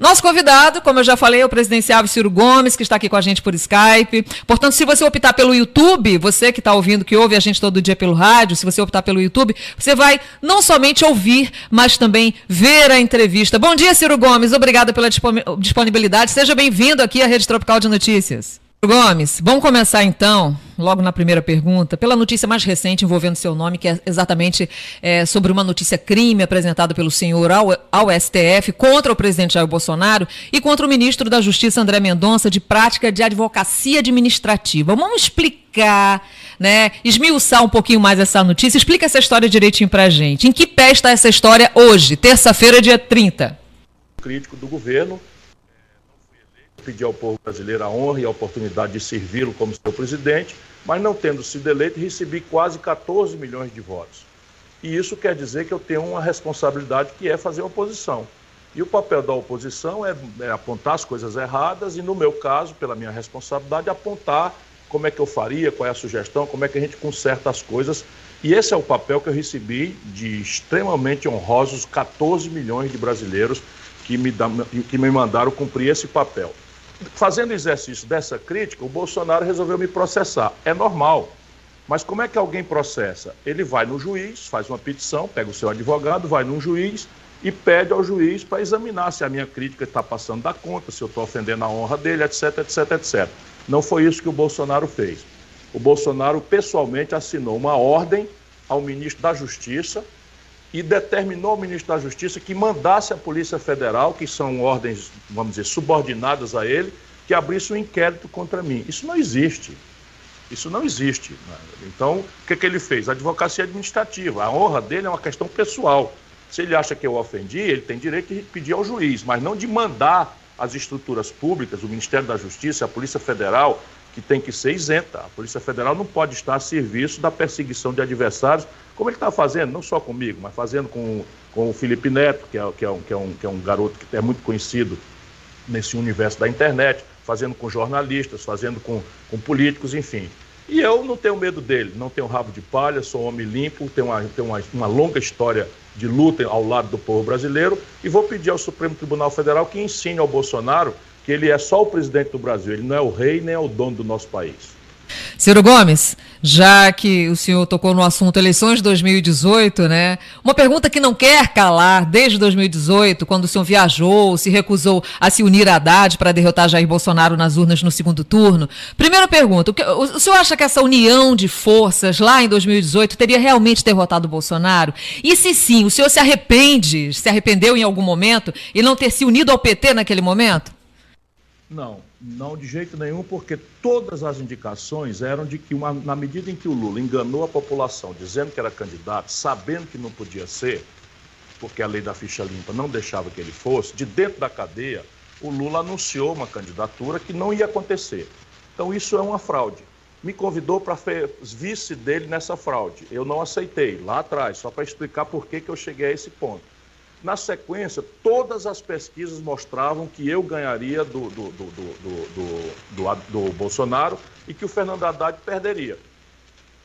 Nosso convidado, como eu já falei, é o presidenciável Ciro Gomes, que está aqui com a gente por Skype. Portanto, se você optar pelo YouTube, você que está ouvindo, que ouve a gente todo dia pelo rádio, se você optar pelo YouTube, você vai não somente ouvir, mas também ver a entrevista. Bom dia, Ciro Gomes. Obrigada pela disponibilidade. Seja bem-vindo aqui à Rede Tropical de Notícias. Gomes, vamos começar então, logo na primeira pergunta, pela notícia mais recente envolvendo seu nome, que é exatamente é, sobre uma notícia crime apresentada pelo senhor ao, ao, STF contra o presidente Jair Bolsonaro e contra o ministro da Justiça André Mendonça de prática de advocacia administrativa. Vamos explicar, né, esmiuçar um pouquinho mais essa notícia. Explica essa história direitinho pra gente. Em que pé está essa história hoje, terça-feira, dia 30? Crítico do governo pedir ao povo brasileiro a honra e a oportunidade de servi-lo como seu presidente, mas não tendo sido eleito, recebi quase 14 milhões de votos. E isso quer dizer que eu tenho uma responsabilidade que é fazer oposição. E o papel da oposição é, é, apontar as coisas erradas e, no meu caso, pela minha responsabilidade, apontar como é que eu faria, qual é a sugestão, como é que a gente conserta as coisas. E esse é o papel que eu recebi de extremamente honrosos 14 milhões de brasileiros que me, que me mandaram cumprir esse papel fazendo exercício dessa crítica, o Bolsonaro resolveu me processar. É normal. Mas como é que alguém processa? Ele vai no juiz, faz uma petição, pega o seu advogado, vai num juiz e pede ao juiz para examinar se a minha crítica está passando da conta, se eu estou ofendendo a honra dele, etc, etc, etc. Não foi isso que o Bolsonaro fez. O Bolsonaro pessoalmente assinou uma ordem ao ministro da Justiça e determinou ao ministro da Justiça que mandasse a Polícia Federal, que são ordens, vamos dizer, subordinadas a ele, que abrisse um inquérito contra mim. Isso não existe. Isso não existe. Então, o que, que ele fez? Advocacia administrativa. A honra dele é uma questão pessoal. Se ele acha que eu ofendi, ele tem direito de pedir ao juiz, mas não de mandar as estruturas públicas, o Ministério da Justiça, a Polícia Federal, que tem que ser isenta. A Polícia Federal não pode estar a serviço da perseguição de adversários, como ele está fazendo, não só comigo, mas fazendo com, com o Felipe Neto, que é, que, é um, que, é um, que é um garoto que é muito conhecido nesse universo da internet, fazendo com jornalistas, fazendo com, com políticos, enfim. E eu não tenho medo dele, não tenho rabo de palha, sou um homem limpo, tenho, uma, tenho uma, uma longa história de luta ao lado do povo brasileiro e vou pedir ao Supremo Tribunal Federal que ensine ao Bolsonaro que ele é só o presidente do Brasil, ele não é o rei nem é o dono do nosso país. Ciro Gomes, já que o senhor tocou no assunto eleições de 2018, né? Uma pergunta que não quer calar desde 2018, quando o senhor viajou, se recusou a se unir a Haddad para derrotar Jair Bolsonaro nas urnas no segundo turno. Primeira pergunta: o senhor acha que essa união de forças lá em 2018 teria realmente derrotado o Bolsonaro? E se sim, o senhor se arrepende, se arrependeu em algum momento e não ter se unido ao PT naquele momento? Não, não de jeito nenhum, porque todas as indicações eram de que, uma, na medida em que o Lula enganou a população, dizendo que era candidato, sabendo que não podia ser, porque a lei da ficha limpa não deixava que ele fosse, de dentro da cadeia, o Lula anunciou uma candidatura que não ia acontecer. Então, isso é uma fraude. Me convidou para vice dele nessa fraude. Eu não aceitei, lá atrás, só para explicar por que, que eu cheguei a esse ponto. Na sequência, todas as pesquisas mostravam que eu ganharia do, do, do, do, do Bolsonaro e que o Fernando Haddad perderia.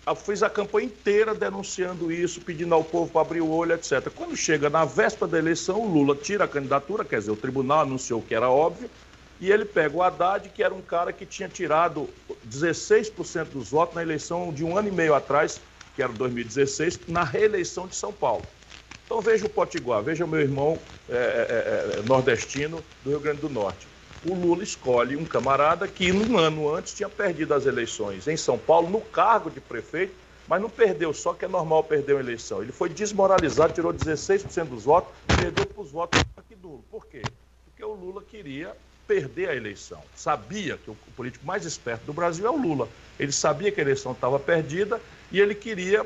Eu fiz a campanha inteira denunciando isso, pedindo ao povo para abrir o olho, etc. Quando chega na véspera da eleição, o Lula tira a candidatura, quer dizer, o tribunal anunciou que era óbvio, e ele pega o Haddad, que era um cara que tinha tirado 16% dos votos na eleição de um ano e meio atrás, que era 2016, na reeleição de São Paulo. Então veja o Potiguar, veja o meu irmão é, é, é, é, nordestino do Rio Grande do Norte. O Lula escolhe um camarada que um ano antes tinha perdido as eleições em São Paulo, no cargo de prefeito, mas não perdeu, só que é normal perder uma eleição. Ele foi desmoralizado, tirou 16% dos votos, perdeu para os votos aqui do Por quê? Porque o Lula queria perder a eleição. Sabia que o político mais esperto do Brasil é o Lula. Ele sabia que a eleição estava perdida e ele queria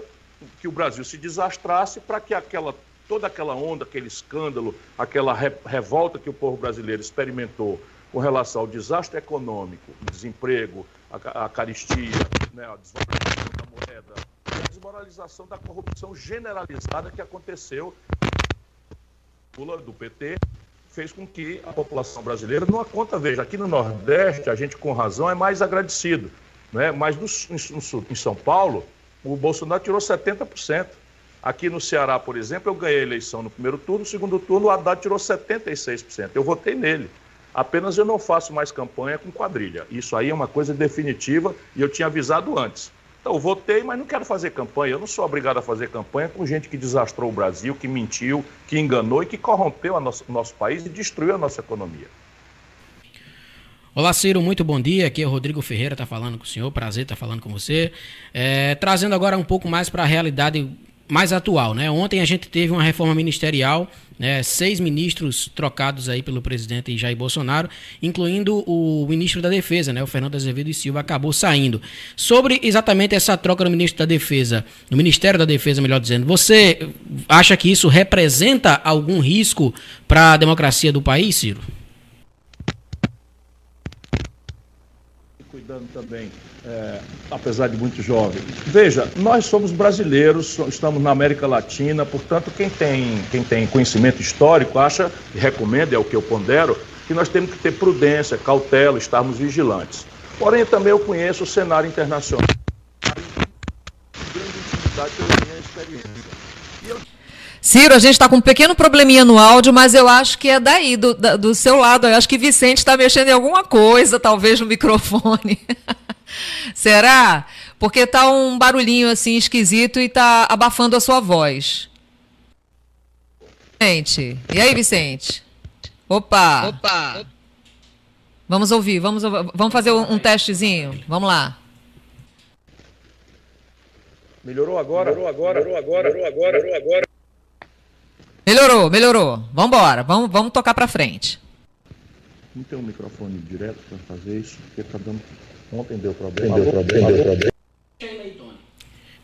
que o Brasil se desastrasse para que aquela toda aquela onda, aquele escândalo, aquela re revolta que o povo brasileiro experimentou com relação ao desastre econômico, desemprego, a, a caristia, né, a desvalorização da moeda, a desmoralização da corrupção generalizada que aconteceu do PT fez com que a população brasileira, numa conta, veja, aqui no Nordeste, a gente com razão é mais agradecido, né? mas no, no, em São Paulo, o Bolsonaro tirou 70%. Aqui no Ceará, por exemplo, eu ganhei a eleição no primeiro turno, no segundo turno o Haddad tirou 76%. Eu votei nele. Apenas eu não faço mais campanha com quadrilha. Isso aí é uma coisa definitiva e eu tinha avisado antes. Então, eu votei, mas não quero fazer campanha. Eu não sou obrigado a fazer campanha com gente que desastrou o Brasil, que mentiu, que enganou e que corrompeu o nosso país e destruiu a nossa economia. Olá, Ciro, muito bom dia. Aqui é o Rodrigo Ferreira, está falando com o senhor. Prazer estar falando com você. É, trazendo agora um pouco mais para a realidade mais atual, né? Ontem a gente teve uma reforma ministerial, né? seis ministros trocados aí pelo presidente Jair Bolsonaro, incluindo o ministro da Defesa, né? O Fernando Azevedo e Silva acabou saindo. Sobre exatamente essa troca no ministro da Defesa, no Ministério da Defesa, melhor dizendo, você acha que isso representa algum risco para a democracia do país, Ciro? cuidando também, é, apesar de muito jovem. Veja, nós somos brasileiros, estamos na América Latina, portanto, quem tem, quem tem conhecimento histórico acha, e recomenda, é o que eu pondero, que nós temos que ter prudência, cautela, estarmos vigilantes. Porém, também eu conheço o cenário internacional, grande pela minha experiência. Ciro, a gente está com um pequeno probleminha no áudio, mas eu acho que é daí, do, do seu lado. Eu acho que Vicente está mexendo em alguma coisa, talvez no microfone. Será? Porque tá um barulhinho assim esquisito e tá abafando a sua voz. Vicente. E aí, Vicente? Opa! Opa! Vamos ouvir, vamos, vamos fazer um, um testezinho. Vamos lá. Melhorou agora? Melhorou agora? Melhorou agora? Melhorou agora? Melhorou agora? Melhorou, melhorou. Vamos embora, vamos, vamos tocar para frente. Não tem um microfone direto para fazer isso, porque tá dando. Ontem deu problema. Deu problema, deu problema.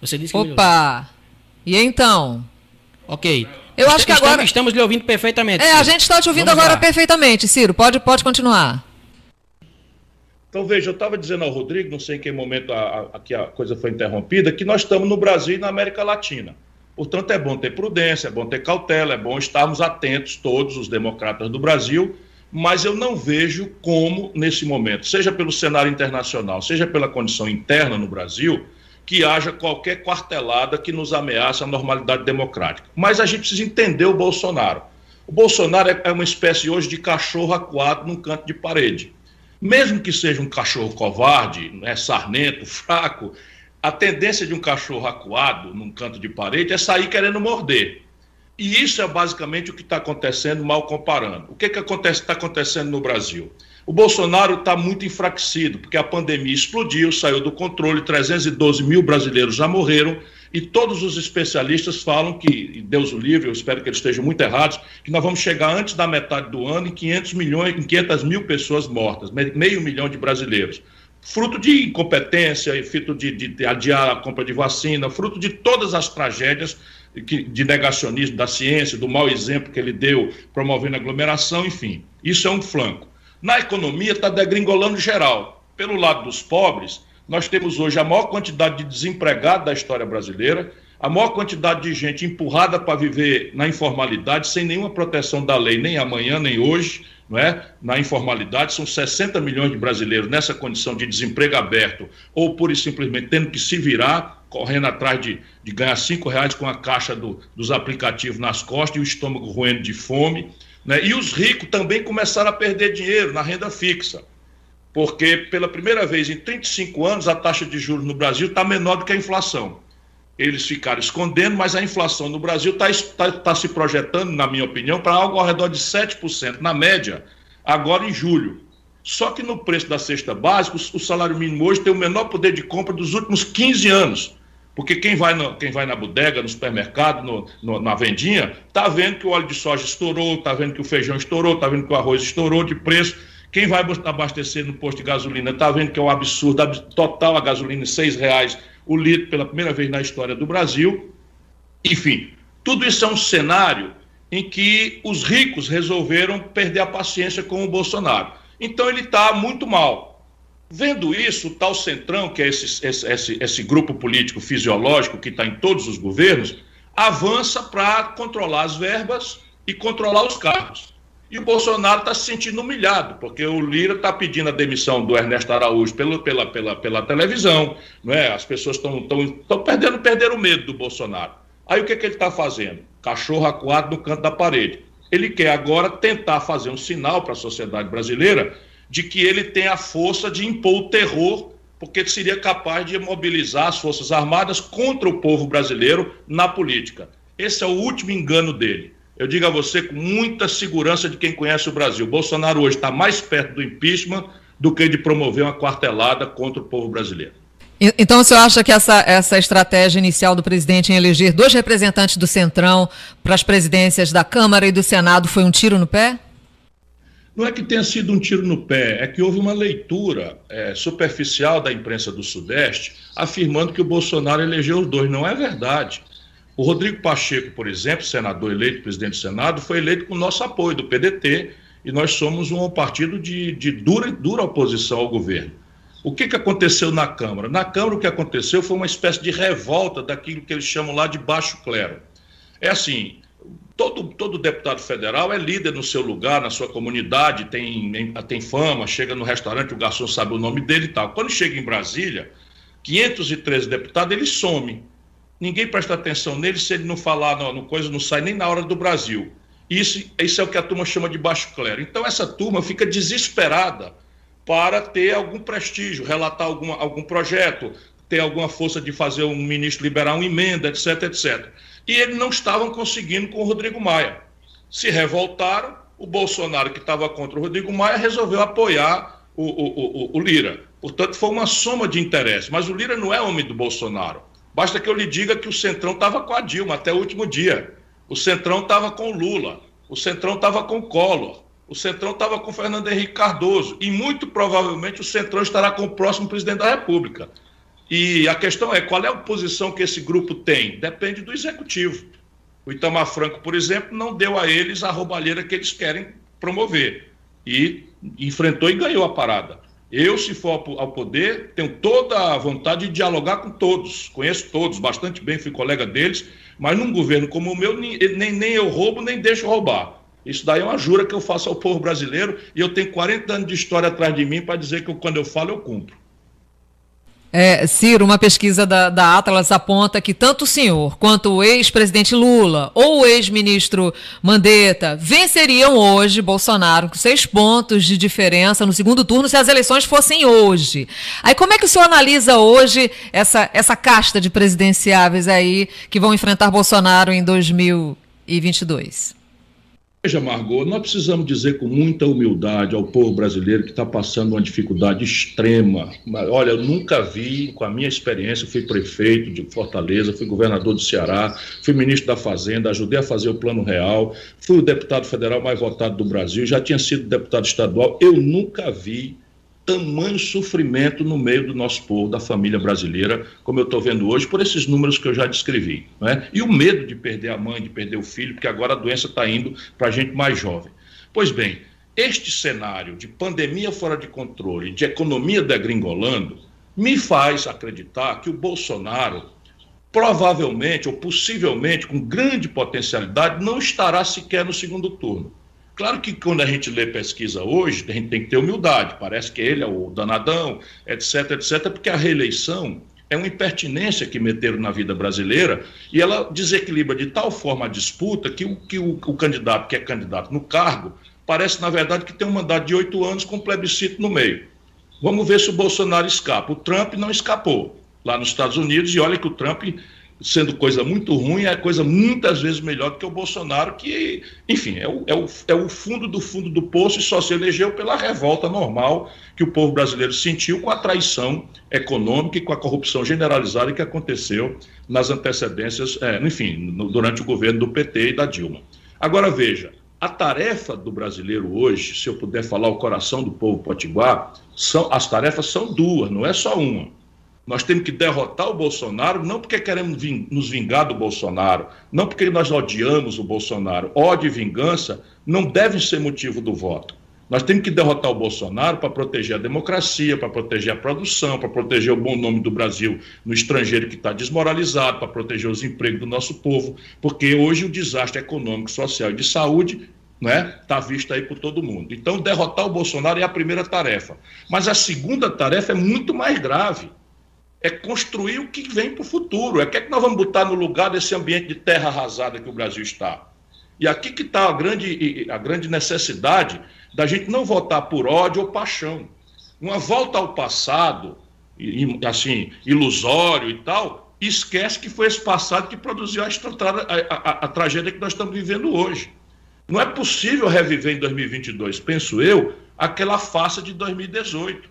Você disse que Opa! E então? Ok. Eu acho que agora. Estamos lhe ouvindo perfeitamente. É, Ciro. a gente está te ouvindo Vamos agora lá. perfeitamente, Ciro. Pode, pode continuar. Então, veja, eu estava dizendo ao Rodrigo, não sei em que momento a, a, a coisa foi interrompida, que nós estamos no Brasil e na América Latina. Portanto, é bom ter prudência, é bom ter cautela, é bom estarmos atentos, todos os democratas do Brasil, mas eu não vejo como, nesse momento, seja pelo cenário internacional, seja pela condição interna no Brasil, que haja qualquer quartelada que nos ameace a normalidade democrática. Mas a gente precisa entender o Bolsonaro. O Bolsonaro é, é uma espécie hoje de cachorro acuado num canto de parede. Mesmo que seja um cachorro covarde, né, sarnento, fraco, a tendência de um cachorro acuado num canto de parede é sair querendo morder. E isso é basicamente o que está acontecendo, mal comparando. O que, que acontece, está acontecendo no Brasil? O Bolsonaro está muito enfraquecido, porque a pandemia explodiu, saiu do controle, 312 mil brasileiros já morreram, e todos os especialistas falam que, Deus o livre, eu espero que eles estejam muito errados, que nós vamos chegar antes da metade do ano em 500 milhões, em 500 mil pessoas mortas, meio milhão de brasileiros fruto de incompetência, fruto de, de, de, adiar a compra de vacina, fruto de todas as tragédias que, de negacionismo da ciência, do mau exemplo que ele deu promovendo aglomeração, enfim. Isso é um flanco. Na economia está degringolando geral. Pelo lado dos pobres, nós temos hoje a maior quantidade de desempregados da história brasileira, a maior quantidade de gente empurrada para viver na informalidade, sem nenhuma proteção da lei, nem amanhã, nem hoje, não é? na informalidade. São 60 milhões de brasileiros nessa condição de desemprego aberto, ou pura e simplesmente tendo que se virar, correndo atrás de, de ganhar cinco reais com a caixa do, dos aplicativos nas costas e o estômago roendo de fome. Né? E os ricos também começaram a perder dinheiro na renda fixa porque pela primeira vez em 35 anos a taxa de juros no Brasil está menor do que a inflação eles ficaram escondendo, mas a inflação no Brasil está tá, tá se projetando, na minha opinião, para algo ao redor de 7%, na média, agora em julho. Só que no preço da cesta básica, o salário mínimo hoje tem o menor poder de compra dos últimos 15 anos. Porque quem vai, no, quem vai na bodega, no supermercado, no, no, na vendinha, está vendo que o óleo de soja estourou, está vendo que o feijão estourou, está vendo que o arroz estourou de preço. Quem vai abastecer no posto de gasolina está vendo que é um absurdo total a gasolina R$ reais o litro pela primeira vez na história do Brasil. Enfim, tudo isso é um cenário em que os ricos resolveram perder a paciência com o Bolsonaro. Então ele está muito mal. Vendo isso, o tal Centrão, que é esse, esse, esse, esse grupo político fisiológico que está em todos os governos, avança para controlar as verbas e controlar os cargos. E o Bolsonaro está se sentindo humilhado, porque o Lira está pedindo a demissão do Ernesto Araújo pela, pela, pela, pela televisão, não é? as pessoas estão perdendo, perderam o medo do Bolsonaro. Aí o que, que ele está fazendo? Cachorro acuado no canto da parede. Ele quer agora tentar fazer um sinal para a sociedade brasileira de que ele tem a força de impor o terror, porque seria capaz de mobilizar as Forças Armadas contra o povo brasileiro na política. Esse é o último engano dele. Eu digo a você com muita segurança de quem conhece o Brasil. Bolsonaro hoje está mais perto do impeachment do que de promover uma quartelada contra o povo brasileiro. Então, o senhor acha que essa, essa estratégia inicial do presidente em eleger dois representantes do Centrão para as presidências da Câmara e do Senado foi um tiro no pé? Não é que tenha sido um tiro no pé, é que houve uma leitura é, superficial da imprensa do Sudeste afirmando que o Bolsonaro elegeu os dois. Não é verdade. O Rodrigo Pacheco, por exemplo, senador eleito presidente do Senado, foi eleito com nosso apoio do PDT e nós somos um partido de, de dura, dura oposição ao governo. O que, que aconteceu na Câmara? Na Câmara, o que aconteceu foi uma espécie de revolta daquilo que eles chamam lá de baixo clero. É assim: todo, todo deputado federal é líder no seu lugar, na sua comunidade, tem, tem fama, chega no restaurante, o garçom sabe o nome dele e tal. Quando chega em Brasília, 513 deputados, ele some. Ninguém presta atenção nele se ele não falar no, no coisa, não sai nem na hora do Brasil. Isso, isso é o que a turma chama de baixo clero. Então, essa turma fica desesperada para ter algum prestígio, relatar alguma, algum projeto, ter alguma força de fazer um ministro liberar uma emenda, etc, etc. E eles não estavam conseguindo com o Rodrigo Maia. Se revoltaram, o Bolsonaro, que estava contra o Rodrigo Maia, resolveu apoiar o, o, o, o Lira. Portanto, foi uma soma de interesses. Mas o Lira não é homem do Bolsonaro. Basta que eu lhe diga que o Centrão estava com a Dilma até o último dia. O Centrão estava com o Lula. O Centrão estava com o Collor. O Centrão estava com o Fernando Henrique Cardoso. E muito provavelmente o Centrão estará com o próximo presidente da República. E a questão é qual é a posição que esse grupo tem? Depende do executivo. O Itamar Franco, por exemplo, não deu a eles a roubalheira que eles querem promover. E enfrentou e ganhou a parada. Eu, se for ao poder, tenho toda a vontade de dialogar com todos. Conheço todos bastante bem, fui colega deles, mas num governo como o meu, nem, nem eu roubo, nem deixo roubar. Isso daí é uma jura que eu faço ao povo brasileiro e eu tenho 40 anos de história atrás de mim para dizer que quando eu falo, eu cumpro. É, Ciro, uma pesquisa da, da Atlas aponta que tanto o senhor quanto o ex-presidente Lula ou o ex-ministro Mandetta venceriam hoje Bolsonaro com seis pontos de diferença no segundo turno se as eleições fossem hoje. Aí como é que o senhor analisa hoje essa, essa casta de presidenciáveis aí que vão enfrentar Bolsonaro em 2022? Veja, Margot, nós precisamos dizer com muita humildade ao povo brasileiro que está passando uma dificuldade extrema. Olha, eu nunca vi, com a minha experiência, fui prefeito de Fortaleza, fui governador do Ceará, fui ministro da Fazenda, ajudei a fazer o Plano Real, fui o deputado federal mais votado do Brasil, já tinha sido deputado estadual. Eu nunca vi tamanho sofrimento no meio do nosso povo, da família brasileira, como eu estou vendo hoje, por esses números que eu já descrevi. Né? E o medo de perder a mãe, de perder o filho, porque agora a doença está indo para a gente mais jovem. Pois bem, este cenário de pandemia fora de controle, de economia degringolando, me faz acreditar que o Bolsonaro, provavelmente ou possivelmente, com grande potencialidade, não estará sequer no segundo turno. Claro que quando a gente lê pesquisa hoje, a gente tem que ter humildade. Parece que ele é o danadão, etc, etc, porque a reeleição é uma impertinência que meteram na vida brasileira e ela desequilibra de tal forma a disputa que o, que o, o candidato que é candidato no cargo parece, na verdade, que tem um mandato de oito anos com plebiscito no meio. Vamos ver se o Bolsonaro escapa. O Trump não escapou lá nos Estados Unidos e olha que o Trump sendo coisa muito ruim, é coisa muitas vezes melhor do que o Bolsonaro, que, enfim, é o, é o, é o fundo do fundo do poço e só se elegeu pela revolta normal que o povo brasileiro sentiu com a traição econômica e com a corrupção generalizada que aconteceu nas antecedências, é, enfim, no, durante o governo do PT e da Dilma. Agora veja, a tarefa do brasileiro hoje, se eu puder falar o coração do povo potiguar, são, as tarefas são duas, não é só uma. Nós temos que derrotar o Bolsonaro, não porque queremos nos vingar do Bolsonaro, não porque nós odiamos o Bolsonaro. Ódio e vingança não devem ser motivo do voto. Nós temos que derrotar o Bolsonaro para proteger a democracia, para proteger a produção, para proteger o bom nome do Brasil no estrangeiro que está desmoralizado, para proteger os empregos do nosso povo, porque hoje o desastre econômico, social e de saúde né, está visto aí por todo mundo. Então, derrotar o Bolsonaro é a primeira tarefa. Mas a segunda tarefa é muito mais grave é construir o que vem para o futuro. É o que, é que nós vamos botar no lugar desse ambiente de terra arrasada que o Brasil está. E aqui que está a grande, a grande necessidade da gente não votar por ódio ou paixão. Uma volta ao passado, assim, ilusório e tal, esquece que foi esse passado que produziu a, a, a, a tragédia que nós estamos vivendo hoje. Não é possível reviver em 2022, penso eu, aquela farsa de 2018.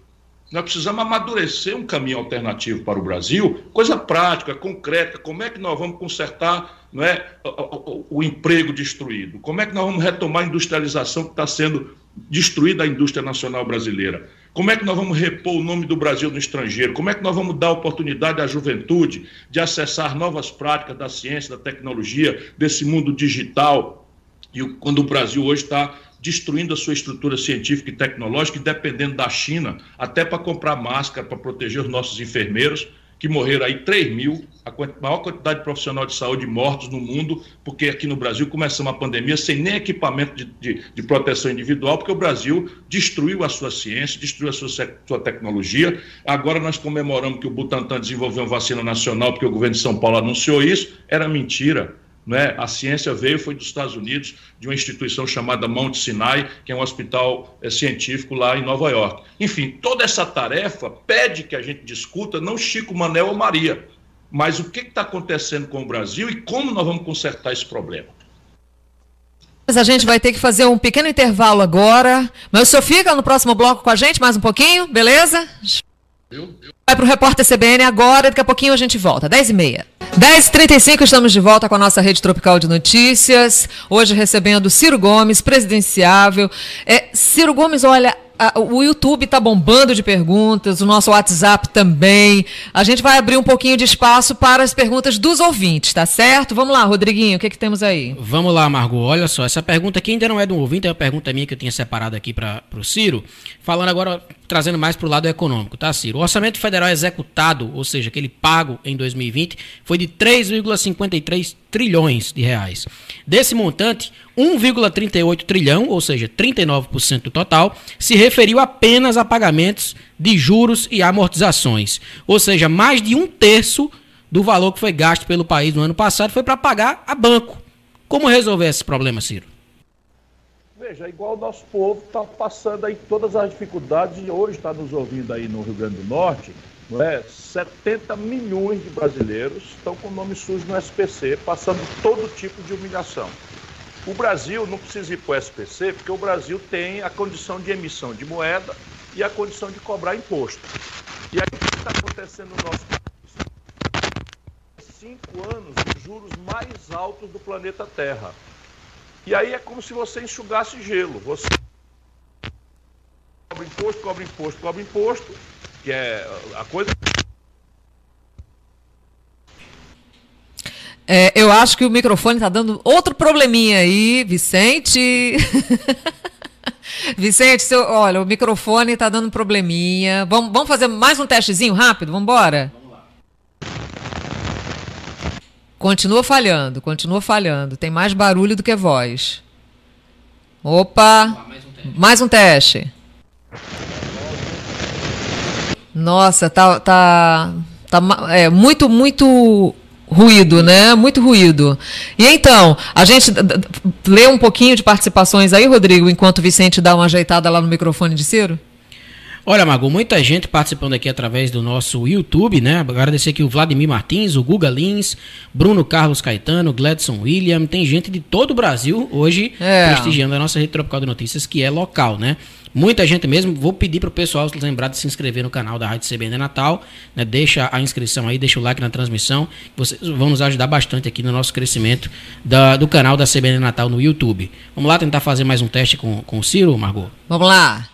Nós precisamos amadurecer um caminho alternativo para o Brasil, coisa prática, concreta. Como é que nós vamos consertar não é, o, o, emprego destruído? Como é que nós vamos retomar a industrialização que está sendo destruída a indústria nacional brasileira? Como é que nós vamos repor o nome do Brasil no estrangeiro? Como é que nós vamos dar oportunidade à juventude de acessar novas práticas da ciência, da tecnologia, desse mundo digital? E quando o Brasil hoje está destruindo a sua estrutura científica e tecnológica e dependendo da China, até para comprar máscara para proteger os nossos enfermeiros, que morreram aí 3 mil, a maior quantidade de profissional de saúde mortos no mundo, porque aqui no Brasil começamos a pandemia sem nem equipamento de, de, de, proteção individual, porque o Brasil destruiu a sua ciência, destruiu a sua, sua tecnologia. Agora nós comemoramos que o Butantan desenvolveu uma vacina nacional, porque o governo de São Paulo anunciou isso. Era mentira. Né? A ciência veio, foi dos Estados Unidos, de uma instituição chamada Mount Sinai, que é um hospital é, científico lá em Nova York. Enfim, toda essa tarefa pede que a gente discuta não Chico, Manel ou Maria, mas o que está acontecendo com o Brasil e como nós vamos consertar esse problema. Mas a gente vai ter que fazer um pequeno intervalo agora. Mas o senhor fica no próximo bloco com a gente mais um pouquinho, beleza? Eu, eu... Vai para o repórter CBN agora, daqui a pouquinho a gente volta, 10h30. 10h35, estamos de volta com a nossa rede tropical de notícias. Hoje recebendo Ciro Gomes, presidenciável. É, Ciro Gomes, olha, o YouTube está bombando de perguntas, o nosso WhatsApp também. A gente vai abrir um pouquinho de espaço para as perguntas dos ouvintes, tá certo? Vamos lá, Rodriguinho, o que, é que temos aí? Vamos lá, Margot. Olha só, essa pergunta aqui ainda não é do ouvinte, é uma pergunta minha que eu tinha separado aqui para o Ciro. Falando agora, trazendo mais para o lado econômico, tá, Ciro? O orçamento federal executado, ou seja, aquele pago em 2020, foi de 3,53 trilhões de reais. Desse montante, 1,38 trilhão, ou seja, 39% do total, se referiu apenas a pagamentos de juros e amortizações. Ou seja, mais de um terço do valor que foi gasto pelo país no ano passado foi para pagar a banco. Como resolver esse problema, Ciro? Veja, igual o nosso povo está passando aí todas as dificuldades e hoje está nos ouvindo aí no Rio Grande do Norte, não é? 70 milhões de brasileiros estão com o nome sujo no SPC, passando todo tipo de humilhação. O Brasil não precisa ir para o SPC, porque o Brasil tem a condição de emissão de moeda e a condição de cobrar imposto. E aí o que está acontecendo no nosso país? Cinco anos de juros mais altos do planeta Terra. E aí é como se você enxugasse gelo. Você cobra imposto, cobra imposto, cobra imposto, que é a coisa É, eu acho que o microfone está dando outro probleminha aí, Vicente. Vicente, seu, olha, o microfone está dando probleminha. Vamos, vamos fazer mais um testezinho rápido? Vamos embora? Vamos lá. Continua falhando, continua falhando. Tem mais barulho do que voz. Opa! mais, um mais um teste. Nossa, tá, tá, tá é, muito, muito ruído, né? Muito ruído. E então, a gente lê um pouquinho de participações aí, Rodrigo, enquanto o Vicente dá uma ajeitada lá no microfone de Ciro? Olha, Mago, muita gente participando aqui através do nosso YouTube, né? Agradecer aqui o Vladimir Martins, o Guga Lins, Bruno Carlos Caetano, Gladson William, tem gente de todo o Brasil hoje é. prestigiando a nossa rede tropical de notícias, que é local, né? Muita gente mesmo. Vou pedir para o pessoal lembrar de se inscrever no canal da Rádio CBN Natal. Né? Deixa a inscrição aí, deixa o like na transmissão. Vocês vão nos ajudar bastante aqui no nosso crescimento da, do canal da CBN Natal no YouTube. Vamos lá tentar fazer mais um teste com, com o Ciro, Margot? Vamos lá.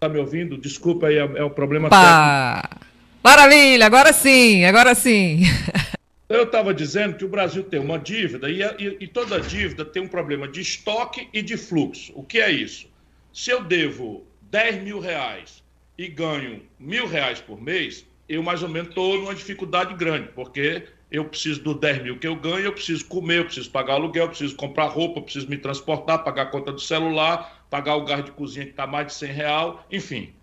Tá me ouvindo? Desculpa aí, é, é o problema Pá. técnico. Maravilha, agora sim, agora sim. Eu estava dizendo que o Brasil tem uma dívida e, e, e, toda dívida tem um problema de estoque e de fluxo. O que é isso? Se eu devo 10 mil reais e ganho mil reais por mês, eu mais ou menos estou numa dificuldade grande, porque eu preciso do 10 mil que eu ganho, eu preciso comer, eu preciso pagar aluguel, eu preciso comprar roupa, eu preciso me transportar, pagar a conta do celular, pagar o gás de cozinha que está mais de 100 real, enfim.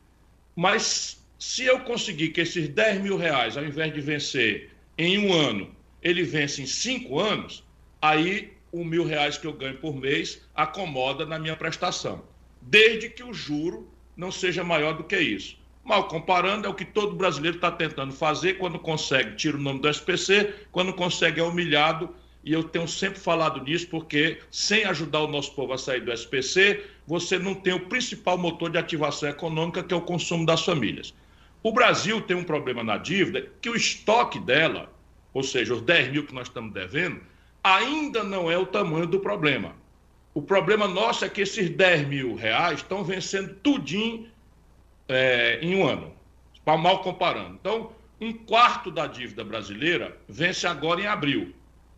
Mas Se eu conseguir que esses 10 mil reais, ao invés de vencer em um ano, ele vence em cinco anos, aí o mil reais que eu ganho por mês acomoda na minha prestação, desde que o juro não seja maior do que isso. Mal comparando, é o que todo brasileiro está tentando fazer quando consegue, tira o nome do SPC, quando consegue é humilhado, e eu tenho sempre falado nisso, porque sem ajudar o nosso povo a sair do SPC, você não tem o principal motor de ativação econômica, que é o consumo das famílias. O Brasil tem um problema na dívida, que o estoque dela, ou seja, os 10 mil que nós estamos devendo, ainda não é o tamanho do problema. O problema nosso é que esses 10 mil reais estão vencendo tudinho é, em um ano, mal comparando. Então, um quarto da dívida brasileira vence agora em abril,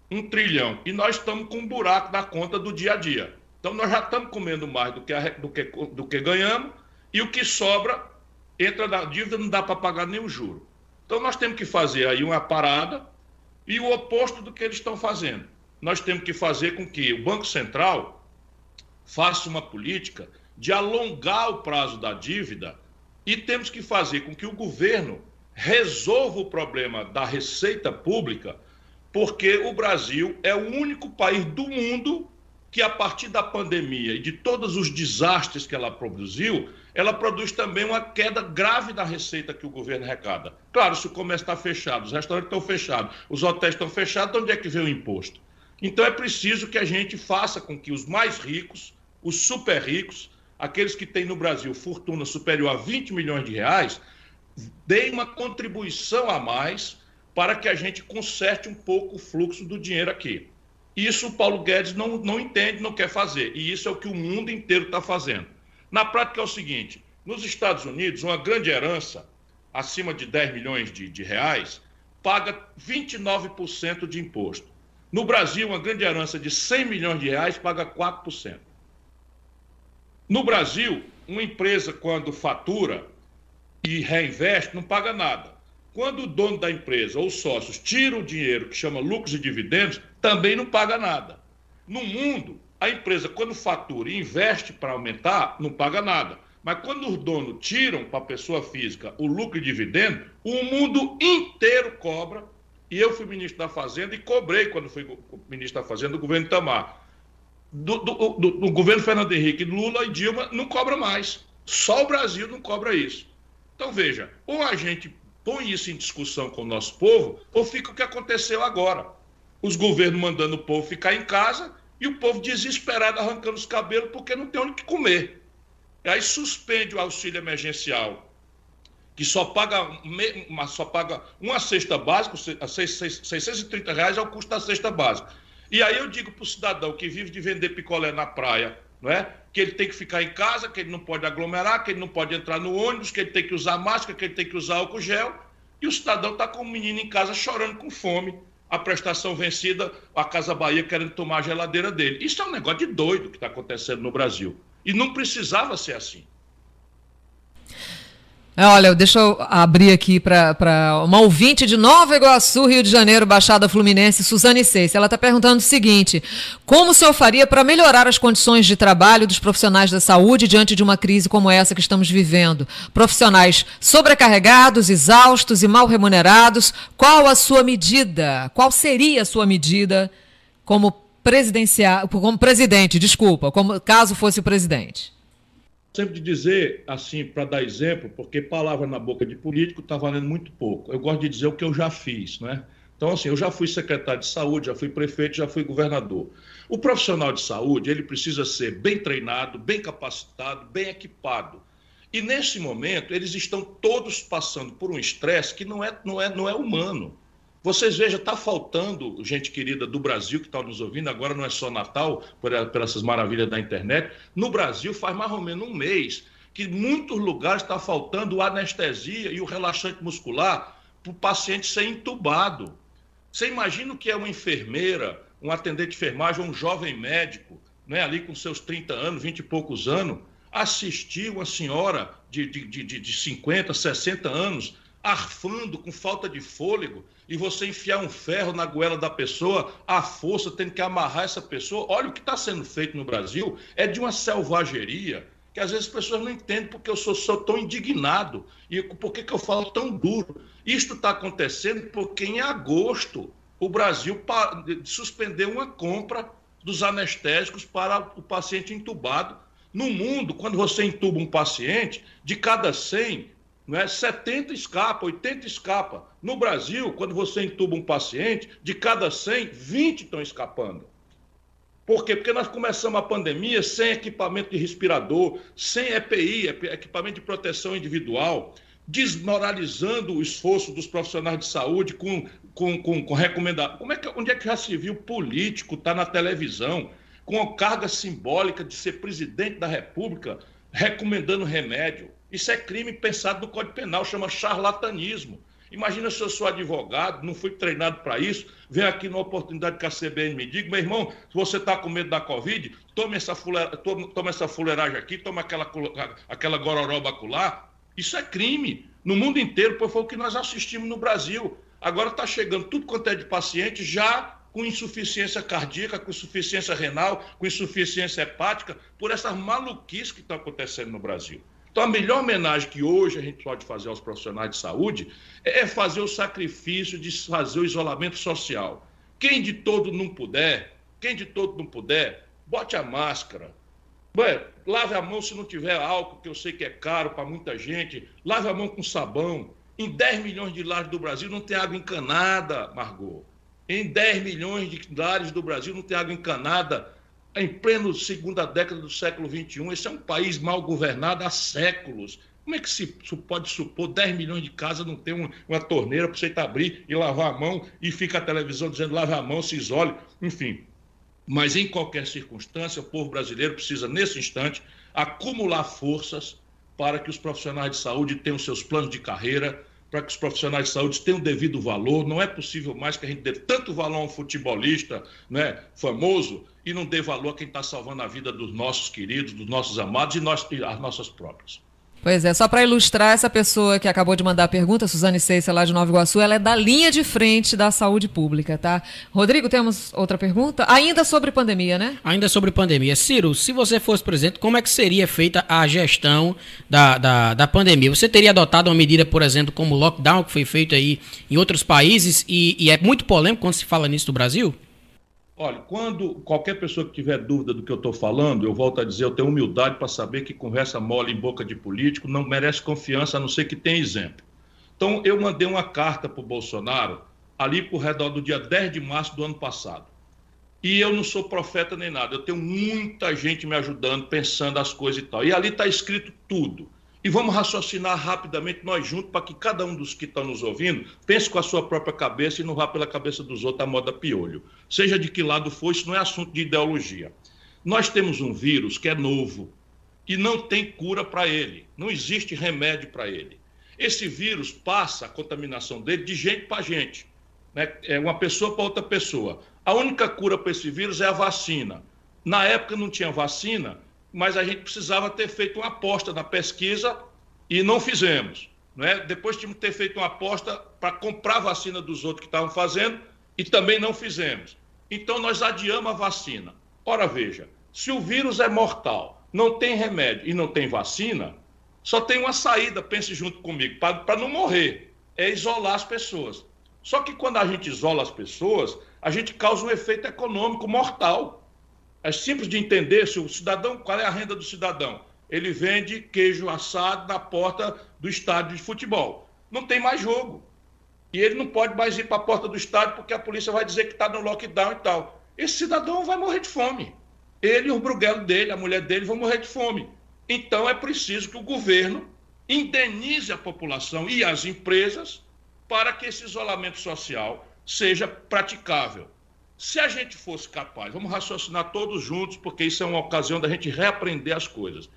um trilhão. E nós estamos com um buraco na conta do dia a dia. Então, nós já estamos comendo mais do que, do que, do que ganhamos, e o que sobra entra na dívida, não dá para pagar nem o juro. Então, nós temos que fazer aí uma parada e o oposto do que eles estão fazendo. Nós temos que fazer com que o Banco Central faça uma política de alongar o prazo da dívida e temos que fazer com que o governo resolva o problema da receita pública, porque o Brasil é o único país do mundo que, a partir da pandemia e de todos os desastres que ela produziu, ela produz também uma queda grave da receita que o governo arrecada. Claro, se o comércio está fechado, os restaurantes estão fechados, os hotéis estão fechados, onde é que vem o imposto? Então é preciso que a gente faça com que os mais ricos, os super ricos, aqueles que têm no Brasil fortuna superior a 20 milhões de reais, deem uma contribuição a mais para que a gente conserte um pouco o fluxo do dinheiro aqui. Isso o Paulo Guedes não, não entende, não quer fazer. E isso é o que o mundo inteiro está fazendo. Na prática é o seguinte: nos Estados Unidos, uma grande herança, acima de 10 milhões de, de reais, paga 29% de imposto. No Brasil, uma grande herança de 100 milhões de reais paga 4%. No Brasil, uma empresa, quando fatura e reinveste, não paga nada. Quando o dono da empresa ou os sócios tiram o dinheiro, que chama lucros e dividendos, também não paga nada. No mundo, a empresa, quando fatura e investe para aumentar, não paga nada. Mas quando os donos tiram para a pessoa física o lucro e dividendo, o mundo inteiro cobra. E eu fui ministro da Fazenda e cobrei, quando fui ministro da Fazenda, do governo Itamar. Do, do, do, do governo Fernando Henrique, Lula e Dilma não cobra mais. Só o Brasil não cobra isso. Então, veja, ou a gente põe isso em discussão com o nosso povo, ou fica o que aconteceu agora. Os governos mandando o povo ficar em casa e o povo desesperado arrancando os cabelos porque não tem onde comer. E aí suspende o auxílio emergencial, que só paga, só paga uma cesta básica, 630 reais é o custo da cesta básica. E aí eu digo para o cidadão que vive de vender picolé na praia, não é? que ele tem que ficar em casa, que ele não pode aglomerar, que ele não pode entrar no ônibus, que ele tem que usar máscara, que ele tem que usar álcool gel, e o cidadão está com o menino em casa chorando com fome a prestação vencida, a Casa Bahia querendo tomar a geladeira dele. Isso é um negócio de doido que está acontecendo no Brasil. E não precisava ser assim. É, olha, deixa eu abrir aqui para uma ouvinte de Nova Iguaçu, Rio de Janeiro, Baixada Fluminense, Suzane Seis. Ela está perguntando o seguinte: como o senhor faria para melhorar as condições de trabalho dos profissionais da saúde diante de uma crise como essa que estamos vivendo? Profissionais sobrecarregados, exaustos e mal remunerados. Qual a sua medida? Qual seria a sua medida como presidencial, como presidente, desculpa, como caso fosse o presidente? Sempre de dizer, assim, para dar exemplo, porque palavra na boca de político está valendo muito pouco. Eu gosto de dizer o que eu já fiz, né? Então, assim, eu já fui secretário de saúde, já fui prefeito, já fui governador. O profissional de saúde, ele precisa ser bem treinado, bem capacitado, bem equipado. E nesse momento, eles estão todos passando por um estresse que não é, não é, não é humano. Vocês vejam, está faltando, gente querida do Brasil que está nos ouvindo, agora não é só Natal, por, por, essas maravilhas da internet. No Brasil, faz mais ou menos um mês que em muitos lugares está faltando anestesia e o relaxante muscular para o paciente ser entubado. Você imagina o que é uma enfermeira, um atendente de enfermagem, um jovem médico, né, ali com seus 30 anos, 20 e poucos anos, assistir uma senhora de, de, de, de 50, 60 anos arfando com falta de fôlego e você enfiar um ferro na goela da pessoa, a força, tendo que amarrar essa pessoa. Olha o que está sendo feito no Brasil, é de uma selvageria. que às vezes as pessoas não entendem porque eu sou, sou tão indignado e por que, eu falo tão duro. Isto está acontecendo porque em agosto o Brasil suspendeu uma compra dos anestésicos para o paciente entubado. No mundo, quando você entuba um paciente, de cada 100, não é, 70 escapa, 80 escapa. No Brasil, quando você entuba um paciente, de cada 100, 20 estão escapando. Por quê? Porque nós começamos a pandemia sem equipamento de respirador, sem EPI, equipamento de proteção individual, desmoralizando o esforço dos profissionais de saúde com, com, com, com recomendação. Como é que, onde é que já se viu político estar tá na televisão com a carga simbólica de ser presidente da República recomendando remédio? Isso é crime pensado no Código Penal, chama charlatanismo. Imagina se eu sou advogado, não fui treinado para isso, venho aqui na oportunidade que a CBN me diga, meu irmão, se você está com medo da Covid, tome essa, fuleira, tome, essa fuleiragem aqui, tome aquela, aquela gororoba acular. Isso é crime. No mundo inteiro, pois foi o que nós assistimos no Brasil. Agora está chegando tudo quanto é de paciente já com insuficiência cardíaca, com insuficiência renal, com insuficiência hepática, por essas maluquices que estão acontecendo no Brasil. Então, a melhor homenagem que hoje a gente pode fazer aos profissionais de saúde é fazer o sacrifício de fazer o isolamento social. Quem de todo não puder, quem de todo não puder, bote a máscara. Ué, lave a mão se não tiver álcool, que eu sei que é caro para muita gente. Lave a mão com sabão. Em 10 milhões de lares do Brasil não tem água encanada, Margot. Em 10 milhões de lares do Brasil não tem água encanada em pleno segunda década do século XXI. Esse é um país mal governado há séculos. Como é que se pode supor 10 milhões de casas não ter uma, uma torneira para você abrir e lavar a mão e fica a televisão dizendo lave a mão, se isole, enfim. Mas em qualquer circunstância, o povo brasileiro precisa, nesse instante, acumular forças para que os profissionais de saúde tenham seus planos de carreira, para que os profissionais de saúde tenham o devido valor. Não é possível mais que a gente dê tanto valor a um futebolista né, famoso e não dê valor a quem está salvando a vida dos nossos queridos, dos nossos amados e, nós, as nossas próprias. Pois é, só para ilustrar essa pessoa que acabou de mandar a pergunta, Suzane Seixa, lá de Nova Iguaçu, ela é da linha de frente da saúde pública, tá? Rodrigo, temos outra pergunta? Ainda sobre pandemia, né? Ainda sobre pandemia. Ciro, se você fosse presidente, como é que seria feita a gestão da, da, da pandemia? Você teria adotado uma medida, por exemplo, como o lockdown, que foi feito aí em outros países, e, e é muito polêmico quando se fala nisso no Brasil? Olha, quando qualquer pessoa que tiver dúvida do que eu estou falando, eu volto a dizer, eu tenho humildade para saber que conversa mole em boca de político não merece confiança, a não ser que tenha exemplo. Então, eu mandei uma carta para o Bolsonaro ali por redor do dia 10 de março do ano passado. E eu não sou profeta nem nada, eu tenho muita gente me ajudando, pensando as coisas e tal. E ali está escrito tudo. E vamos raciocinar rapidamente nós juntos para que cada um dos que estão nos ouvindo pense com a sua própria cabeça e não vá pela cabeça dos outros a moda piolho. Seja de que lado for, isso não é assunto de ideologia. Nós temos um vírus que é novo e não tem cura para ele, não existe remédio para ele. Esse vírus passa a contaminação dele de gente para gente, né? é uma pessoa para outra pessoa. A única cura para esse vírus é a vacina. Na época não tinha vacina, mas a gente precisava ter feito uma aposta na pesquisa e não fizemos. Não é? Depois tínhamos que ter feito uma aposta para comprar a vacina dos outros que estavam fazendo e também não fizemos. Então nós adiamos a vacina. Ora, veja, se o vírus é mortal, não tem remédio e não tem vacina, só tem uma saída, pense junto comigo, para não morrer: é isolar as pessoas. Só que quando a gente isola as pessoas, a gente causa um efeito econômico mortal. É simples de entender se o cidadão, qual é a renda do cidadão? Ele vende queijo assado na porta do estádio de futebol. Não tem mais jogo. E ele não pode mais ir para a porta do estádio porque a polícia vai dizer que está no lockdown e tal. Esse cidadão vai morrer de fome. Ele o bruguelo dele, a mulher dele, vão morrer de fome. Então é preciso que o governo indenize a população e as empresas para que esse isolamento social seja praticável. Se a gente fosse capaz, vamos raciocinar todos juntos, porque isso é uma ocasião da gente reaprender as coisas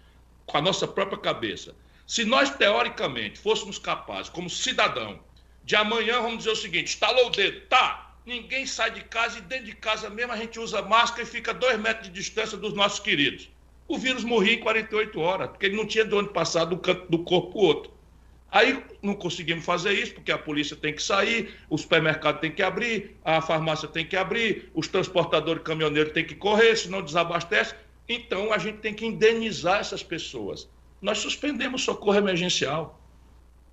com a nossa própria cabeça. Se nós, teoricamente, fôssemos capazes, como cidadão, de amanhã vamos dizer o seguinte: estalou o dedo, tá, ninguém sai de casa e dentro de casa mesmo a gente usa máscara e fica dois metros de distância dos nossos queridos. O vírus morria em 48 horas, porque ele não tinha de onde passar do canto do corpo para o outro. Aí não conseguimos fazer isso, porque a polícia tem que sair, o supermercado tem que abrir, a farmácia tem que abrir, os transportadores caminhoneiros têm que correr, senão desabastece. Então a gente tem que indenizar essas pessoas. Nós suspendemos socorro emergencial.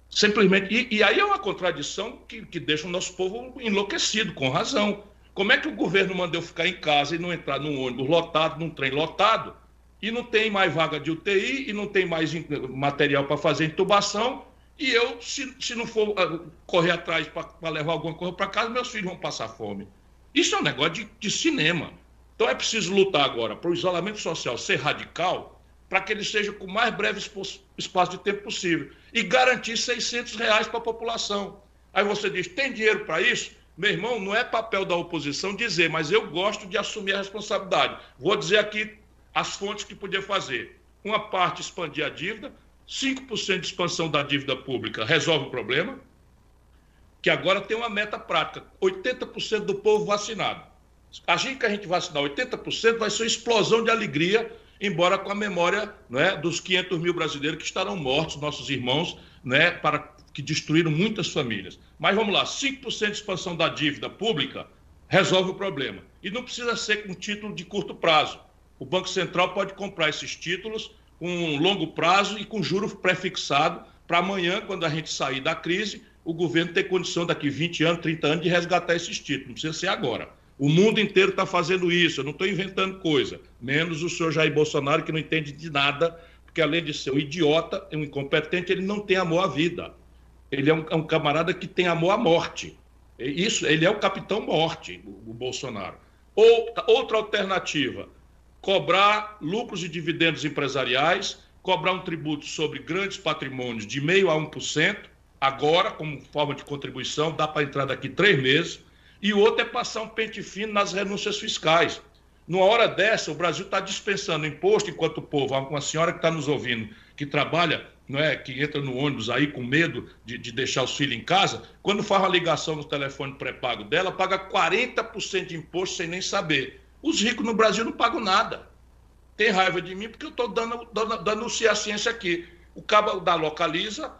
Simplesmente. E, e aí é uma contradição que, que deixa o nosso povo enlouquecido, com razão. Como é que o governo mandou ficar em casa e não entrar num ônibus lotado, num trem lotado, e não tem mais vaga de UTI, e não tem mais material para fazer intubação, e eu, se, se não for uh, correr atrás para levar alguma coisa para casa, meus filhos vão passar fome. Isso é um negócio de, de cinema. Então é preciso lutar agora para o isolamento social ser radical, para que ele seja com o mais breve espaço de tempo possível e garantir 600 reais para a população. Aí você diz, tem dinheiro para isso? Meu irmão, não é papel da oposição dizer, mas eu gosto de assumir a responsabilidade. Vou dizer aqui as fontes que podia fazer. Uma parte expandir a dívida, 5% de expansão da dívida pública resolve o problema, que agora tem uma meta prática: 80% do povo vacinado. A gente que a gente vacinar 80% vai ser uma explosão de alegria, embora com a memória né, dos 500 mil brasileiros que estarão mortos, nossos irmãos, né, para, que destruíram muitas famílias. Mas vamos lá: 5% de expansão da dívida pública resolve o problema. E não precisa ser com título de curto prazo. O Banco Central pode comprar esses títulos com longo prazo e com juros pré-fixado para amanhã, quando a gente sair da crise, o governo ter condição daqui 20 anos, 30 anos de resgatar esses títulos. Não precisa ser agora. O mundo inteiro está fazendo isso, eu não estou inventando coisa. Menos o senhor Jair Bolsonaro, que não entende de nada, porque além de ser um idiota, um incompetente, ele não tem amor à vida. Ele é um, é um camarada que tem amor à morte. Isso, ele é o capitão morte, o, o Bolsonaro. Ou, outra alternativa, cobrar lucros e dividendos empresariais, cobrar um tributo sobre grandes patrimônios de meio a 1%, agora, como forma de contribuição, dá para entrar daqui três meses, e outro é passar um pente fino nas renúncias fiscais. Numa hora dessa, o Brasil está dispensando imposto enquanto o povo, uma senhora que está nos ouvindo, que trabalha, não é, que entra no ônibus aí com medo de, de deixar os filhos em casa, quando faz uma ligação no telefone pré-pago dela, paga 40% de imposto sem nem saber. Os ricos no Brasil não pagam nada. Tem raiva de mim porque eu estou dando, dando, dando a ciência aqui. O cabo da Localiza,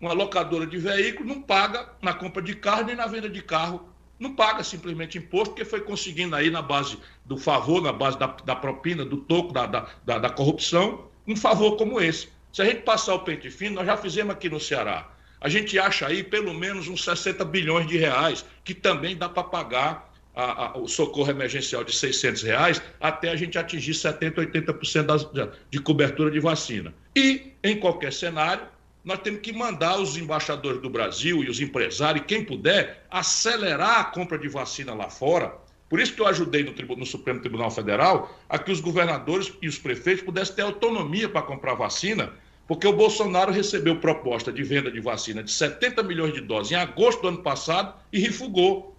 uma locadora de veículo, não paga na compra de carro nem na venda de carro. Não paga simplesmente imposto, porque foi conseguindo aí na base do favor, na base da, da propina, do toco, da, da, da, corrupção, um favor como esse. Se a gente passar o pente fino, nós já fizemos aqui no Ceará. A gente acha aí pelo menos uns 60 bilhões de reais, que também dá para pagar a, a, o socorro emergencial de 600 reais até a gente atingir 70%, 80% das, de cobertura de vacina. E, em qualquer cenário, nós temos que mandar os embaixadores do Brasil e os empresários, quem puder, acelerar a compra de vacina lá fora. Por isso que eu ajudei no, no Supremo Tribunal Federal a que os governadores e os prefeitos pudessem ter autonomia para comprar vacina, porque o Bolsonaro recebeu proposta de venda de vacina de 70 milhões de doses em agosto do ano passado e refugou.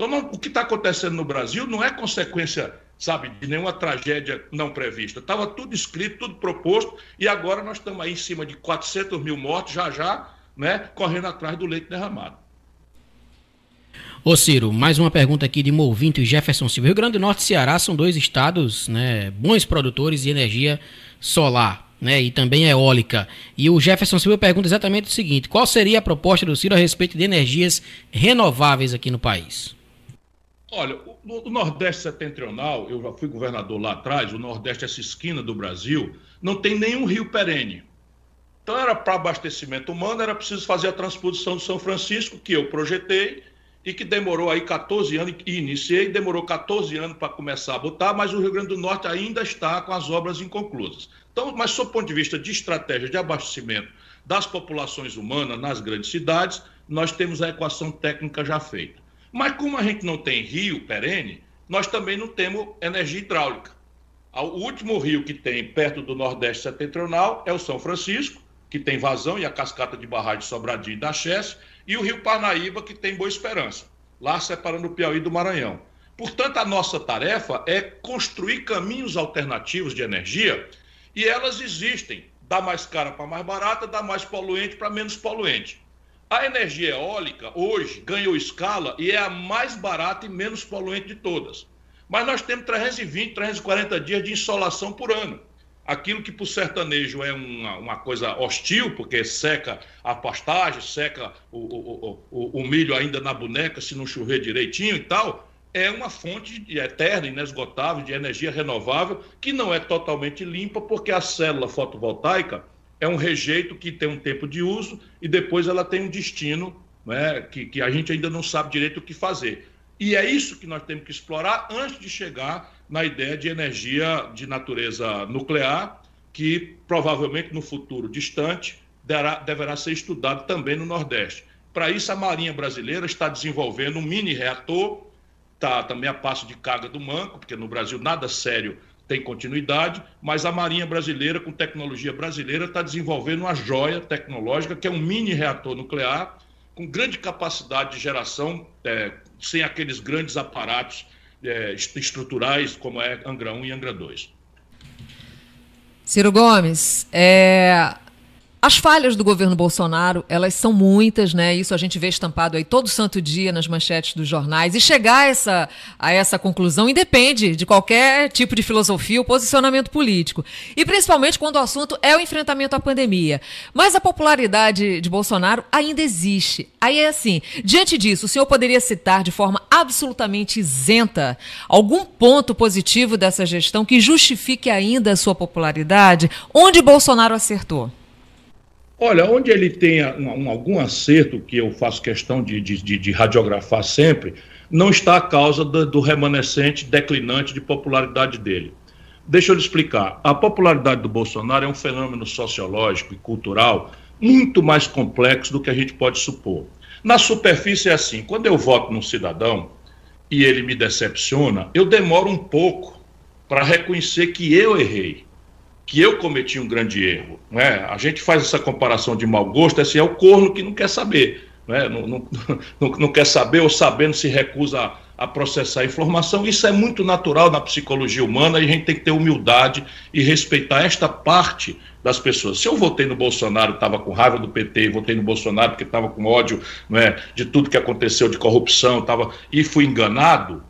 Então, não, o que está acontecendo no Brasil não é consequência, sabe, de nenhuma tragédia não prevista. Estava tudo escrito, tudo proposto, e agora nós estamos aí em cima de 400 mil mortos, já já, né, correndo atrás do leite derramado. Ô Ciro, mais uma pergunta aqui de Movinto e Jefferson Silva. Rio Grande do Norte e Ceará são dois estados né, bons produtores de energia solar. Né, e também eólica. E o Jefferson Silva pergunta exatamente o seguinte: qual seria a proposta do Ciro a respeito de energias renováveis aqui no país? Olha, o, o, Nordeste setentrional, eu já fui governador lá atrás, o Nordeste, essa esquina do Brasil, não tem nenhum rio perene. Então, era para abastecimento humano, era preciso fazer a transposição do São Francisco, que eu projetei, e que demorou aí 14 anos, e iniciei, demorou 14 anos para começar a botar, mas o Rio Grande do Norte ainda está com as obras inconclusas. Então, mas sob o ponto de vista de estratégia de abastecimento das populações humanas nas grandes cidades, nós temos a equação técnica já feita. Mas como a gente não tem rio perene, nós também não temos energia hidráulica. O último rio que tem perto do Nordeste Setentrional é o São Francisco, que tem vazão e a cascata de barragem Sobradinho da Chesse, e o rio Parnaíba, que tem Boa Esperança, lá separando o Piauí do Maranhão. Portanto, a nossa tarefa é construir caminhos alternativos de energia e elas existem. Dá mais cara para mais barata, dá mais poluente para menos poluente. A energia eólica hoje ganhou escala e é a mais barata e menos poluente de todas. Mas nós temos 320, 340 dias de insolação por ano. Aquilo que para o sertanejo é uma, uma, coisa hostil, porque seca a pastagem, seca o, o, o, o milho ainda na boneca, se não chover direitinho e tal, é uma fonte eterna, inesgotável de energia renovável, que não é totalmente limpa, porque a célula fotovoltaica é um rejeito que tem um tempo de uso e depois ela tem um destino né, que, que a gente ainda não sabe direito o que fazer. E é isso que nós temos que explorar antes de chegar na ideia de energia de natureza nuclear, que provavelmente no futuro distante deverá, deverá ser estudado também no Nordeste. Para isso, a Marinha Brasileira está desenvolvendo um mini reator, está também a passo de carga do manco, porque no Brasil nada sério tem continuidade, mas a Marinha Brasileira, com tecnologia brasileira, está desenvolvendo uma joia tecnológica, que é um mini reator nuclear, com grande capacidade de geração, é, sem aqueles grandes aparatos é, estruturais como é Angra 1 e Angra 2. Ciro Gomes, é, as falhas do governo Bolsonaro, elas são muitas, né? Isso a gente vê estampado aí todo santo dia nas manchetes dos jornais. E chegar a essa, a essa conclusão independe de qualquer tipo de filosofia ou posicionamento político. E principalmente quando o assunto é o enfrentamento à pandemia. Mas a popularidade de Bolsonaro ainda existe. Aí é assim: diante disso, o senhor poderia citar de forma absolutamente isenta algum ponto positivo dessa gestão que justifique ainda a sua popularidade? Onde Bolsonaro acertou? Olha, onde ele tem um, algum acerto, que eu faço questão de, de, de radiografar sempre, não está a causa do, do remanescente declinante de popularidade dele. Deixa eu lhe explicar. A popularidade do Bolsonaro é um fenômeno sociológico e cultural muito mais complexo do que a gente pode supor. Na superfície é assim: quando eu voto num cidadão e ele me decepciona, eu demoro um pouco para reconhecer que eu errei que eu cometi um grande erro. Né? A gente faz essa comparação de mau gosto, assim, é o corno que não quer saber. Né? Não, não, não, não quer saber ou sabendo se recusa a, a, processar a informação. Isso é muito natural na psicologia humana e a gente tem que ter humildade e respeitar esta parte das pessoas. Se eu votei no Bolsonaro, estava com raiva do PT, votei no Bolsonaro porque estava com ódio né, de tudo que aconteceu de corrupção tava, e fui enganado,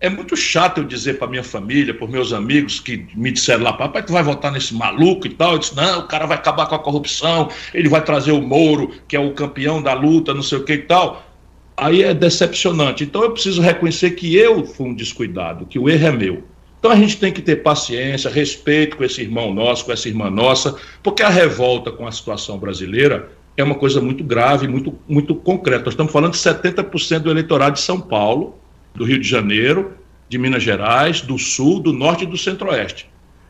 é muito chato eu dizer para minha família, para meus amigos que me disseram lá, papai, tu vai votar nesse maluco e tal. Eu disse, não, o cara vai acabar com a corrupção, ele vai trazer o Moro, que é o campeão da luta, não sei o que e tal. Aí é decepcionante. Então eu preciso reconhecer que eu fui um descuidado, que o erro é meu. Então a gente tem que ter paciência, respeito com esse irmão nosso, com essa irmã nossa, porque a revolta com a situação brasileira é uma coisa muito grave, muito, muito concreta. Nós estamos falando de 70% do eleitorado de São Paulo do Rio de Janeiro, de Minas Gerais, do Sul, do Norte e do Centro-Oeste.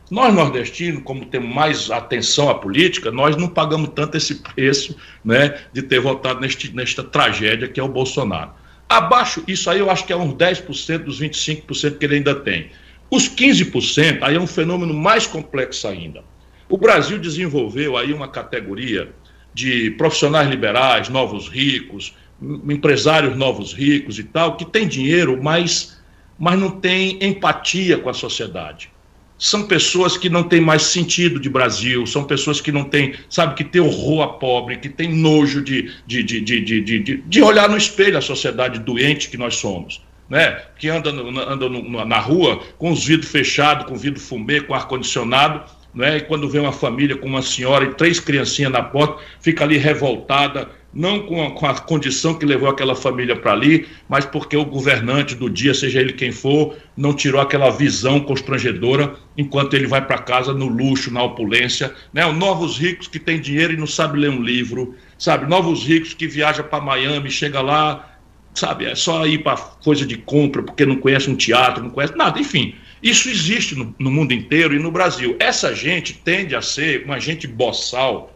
Nós, nordestinos, como temos mais atenção à política, nós não pagamos tanto esse preço né, de ter votado neste, nesta tragédia que é o Bolsonaro. Abaixo, isso aí eu acho que é uns 10% dos 25% que ele ainda tem. Os 15%, aí é um fenômeno mais complexo ainda. O Brasil desenvolveu aí uma categoria de profissionais liberais, novos ricos, empresários novos ricos e tal, que tem dinheiro, mas, mas não tem empatia com a sociedade. São pessoas que não têm mais sentido de Brasil, são pessoas que não têm, sabe, que tem horror a pobre, que tem nojo de, de, de, de, de, de, de olhar no espelho a sociedade doente que nós somos. Né? Que anda, no, anda no, na rua com os vidros fechados, com vidro fumê, com ar-condicionado, né? e quando vê uma família com uma senhora e três criancinhas na porta, fica ali revoltada, não com a, com a condição que levou aquela família para ali, mas porque o governante do dia, seja ele quem for, não tirou aquela visão constrangedora enquanto ele vai para casa no luxo, na opulência. Né? Novos ricos que têm dinheiro e não sabem ler um livro, sabe? Novos ricos que viajam para Miami, chega lá, sabe? É só ir para coisa de compra porque não conhece um teatro, não conhece nada, enfim. Isso existe no, no mundo inteiro e no Brasil. Essa gente tende a ser uma gente boçal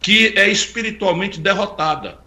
que é espiritualmente derrotada.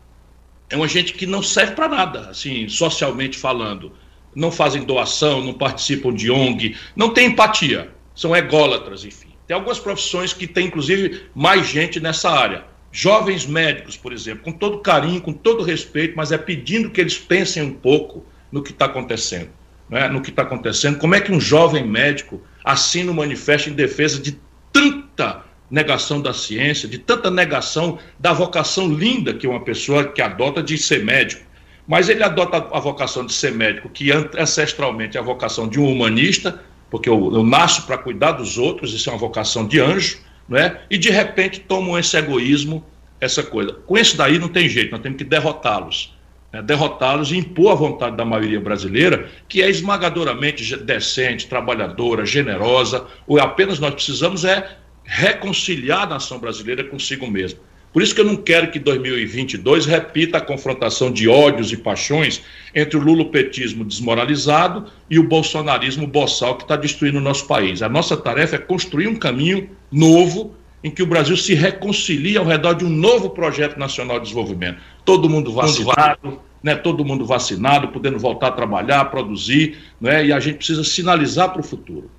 É uma gente que não serve para nada, assim, socialmente falando. Não fazem doação, não participam de ONG, não tem empatia, são ególatras, enfim. Tem algumas profissões que tem, inclusive, mais gente nessa área. Jovens médicos, por exemplo, com todo carinho, com todo respeito, mas é pedindo que eles pensem um pouco no que está acontecendo. Né? No que está acontecendo. Como é que um jovem médico assina um manifesto em defesa de tanta negação da ciência, de tanta negação da vocação linda que uma pessoa que adota de ser médico. Mas ele adota a vocação de ser médico, que ancestralmente é a vocação de um humanista, porque eu, eu nasço para cuidar dos outros, isso é uma vocação de anjo, não é? e de repente tomam esse egoísmo, essa coisa. Com isso daí não tem jeito, nós temos que derrotá-los. né, derrotá-los e impor a vontade da maioria brasileira, que é esmagadoramente decente, trabalhadora, generosa. O apenas nós precisamos é reconciliar a nação brasileira consigo mesma. Por isso que eu não quero que 2022 repita a confrontação de ódios e paixões entre o lulopetismo desmoralizado e o bolsonarismo boçal que está destruindo o nosso país. A nossa tarefa é construir um caminho novo em que o Brasil se reconcilie ao redor de um novo projeto nacional de desenvolvimento. Todo mundo vacinado, né, todo mundo vacinado, podendo voltar a trabalhar, produzir, né, e a gente precisa sinalizar para o futuro.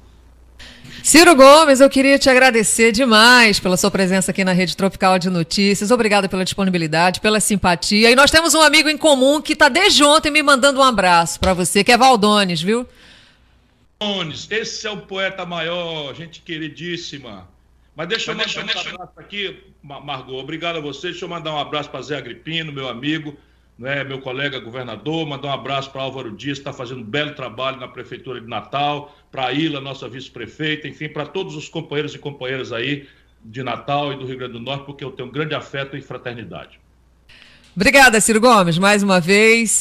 Ciro Gomes, eu queria te agradecer demais pela sua presença aqui na Rede Tropical de Notícias. Obrigada pela disponibilidade, pela simpatia. E nós temos um amigo em comum que está desde ontem me mandando um abraço para você, que é Valdones, viu? Valdones, esse é o poeta maior, gente queridíssima. Mas deixa eu mandar um abraço aqui, Margot. Obrigado a você. Deixa eu mandar um abraço para Zé Agripino, meu amigo né, meu colega governador, mandar um abraço para Álvaro Dias, que está fazendo um belo trabalho na Prefeitura de Natal, para a Ilha, nossa vice-prefeita, enfim, para todos os companheiros e companheiras aí de Natal e do Rio Grande do Norte, porque eu tenho um grande afeto e fraternidade. Obrigada, Ciro Gomes, mais uma vez.